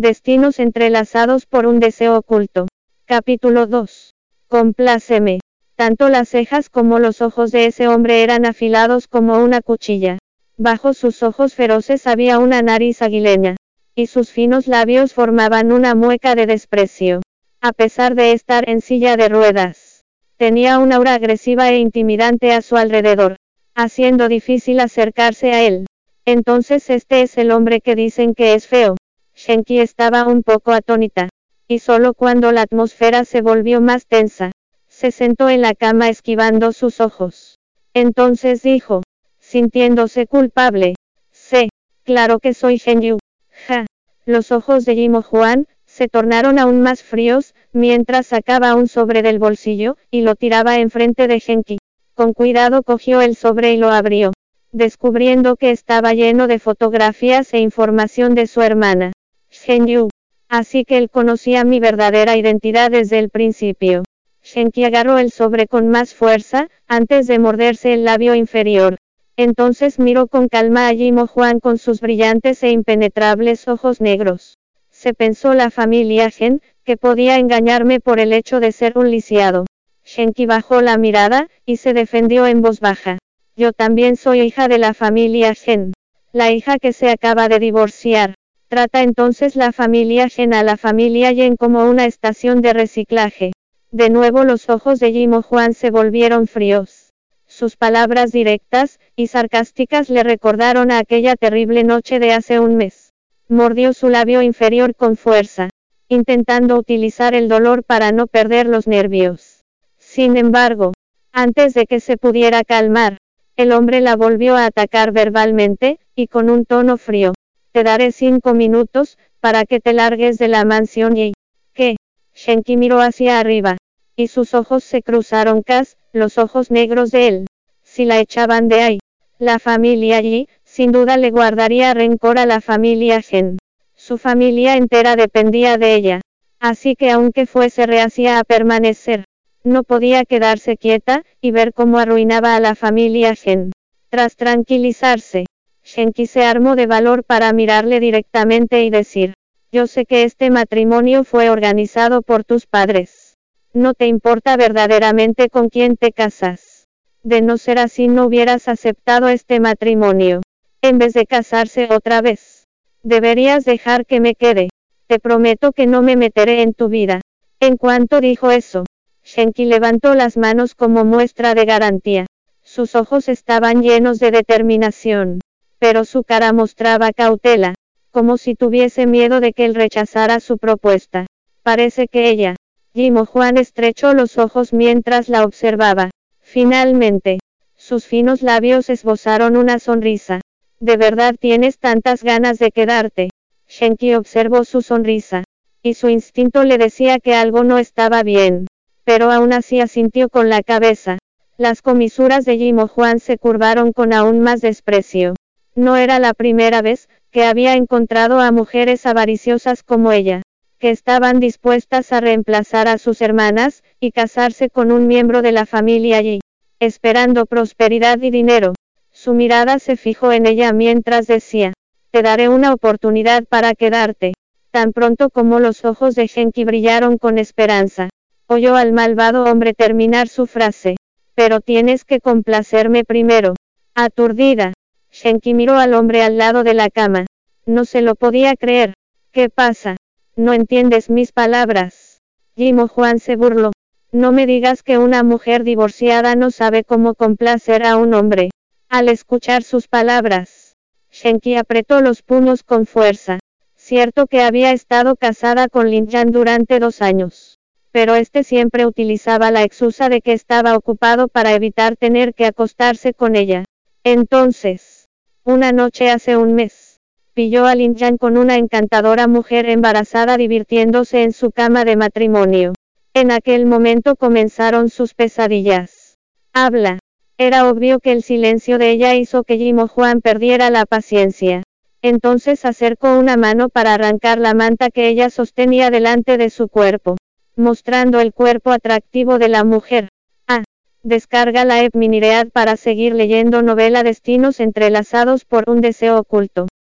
Destinos entrelazados por un deseo oculto. Capítulo 2. Compláceme. Tanto las cejas como los ojos de ese hombre eran afilados como una cuchilla. Bajo sus ojos feroces había una nariz aguileña. Y sus finos labios formaban una mueca de desprecio. A pesar de estar en silla de ruedas. Tenía una aura agresiva e intimidante a su alrededor. Haciendo difícil acercarse a él. Entonces este es el hombre que dicen que es feo. Shenki estaba un poco atónita. Y solo cuando la atmósfera se volvió más tensa, se sentó en la cama esquivando sus ojos. Entonces dijo, sintiéndose culpable, sé, claro que soy Yu. Ja. Los ojos de Jimo Juan, se tornaron aún más fríos, mientras sacaba un sobre del bolsillo, y lo tiraba enfrente de Genki. Con cuidado cogió el sobre y lo abrió, descubriendo que estaba lleno de fotografías e información de su hermana. Yu. Así que él conocía mi verdadera identidad desde el principio. Shenki agarró el sobre con más fuerza, antes de morderse el labio inferior. Entonces miró con calma a Jimo Juan con sus brillantes e impenetrables ojos negros. Se pensó la familia Gen, que podía engañarme por el hecho de ser un lisiado. Shenki bajó la mirada, y se defendió en voz baja. Yo también soy hija de la familia Gen. La hija que se acaba de divorciar. Trata entonces la familia Gen a la familia Yen como una estación de reciclaje. De nuevo los ojos de Jimo Juan se volvieron fríos. Sus palabras directas y sarcásticas le recordaron a aquella terrible noche de hace un mes. Mordió su labio inferior con fuerza, intentando utilizar el dolor para no perder los nervios. Sin embargo, antes de que se pudiera calmar, el hombre la volvió a atacar verbalmente, y con un tono frío. Te daré cinco minutos, para que te largues de la mansión y... ¿Qué? Shenki miró hacia arriba. Y sus ojos se cruzaron cas, los ojos negros de él. Si la echaban de ahí, la familia allí, sin duda le guardaría rencor a la familia Gen. Su familia entera dependía de ella. Así que aunque fuese reacia a permanecer, no podía quedarse quieta, y ver cómo arruinaba a la familia Gen. Tras tranquilizarse, Shenki se armó de valor para mirarle directamente y decir, yo sé que este matrimonio fue organizado por tus padres. No te importa verdaderamente con quién te casas. De no ser así no hubieras aceptado este matrimonio. En vez de casarse otra vez. Deberías dejar que me quede. Te prometo que no me meteré en tu vida. En cuanto dijo eso, Shenki levantó las manos como muestra de garantía. Sus ojos estaban llenos de determinación pero su cara mostraba cautela, como si tuviese miedo de que él rechazara su propuesta. Parece que ella, Jimo Juan estrechó los ojos mientras la observaba. Finalmente, sus finos labios esbozaron una sonrisa. ¿De verdad tienes tantas ganas de quedarte? Shenki observó su sonrisa, y su instinto le decía que algo no estaba bien. Pero aún así asintió con la cabeza. Las comisuras de Jimo Juan se curvaron con aún más desprecio. No era la primera vez que había encontrado a mujeres avariciosas como ella, que estaban dispuestas a reemplazar a sus hermanas, y casarse con un miembro de la familia allí, esperando prosperidad y dinero. Su mirada se fijó en ella mientras decía, te daré una oportunidad para quedarte. Tan pronto como los ojos de Genki brillaron con esperanza, oyó al malvado hombre terminar su frase. Pero tienes que complacerme primero. Aturdida, Shenki miró al hombre al lado de la cama. No se lo podía creer. ¿Qué pasa? No entiendes mis palabras. Jimo Juan se burló. No me digas que una mujer divorciada no sabe cómo complacer a un hombre. Al escuchar sus palabras, Shenki apretó los puños con fuerza. Cierto que había estado casada con Lin Yan durante dos años. Pero este siempre utilizaba la excusa de que estaba ocupado para evitar tener que acostarse con ella. Entonces, una noche hace un mes, pilló a Lin Yan con una encantadora mujer embarazada divirtiéndose en su cama de matrimonio. En aquel momento comenzaron sus pesadillas. Habla. Era obvio que el silencio de ella hizo que Jimo Juan perdiera la paciencia. Entonces acercó una mano para arrancar la manta que ella sostenía delante de su cuerpo, mostrando el cuerpo atractivo de la mujer. Descarga la app Miniread para seguir leyendo novela Destinos entrelazados por un deseo oculto.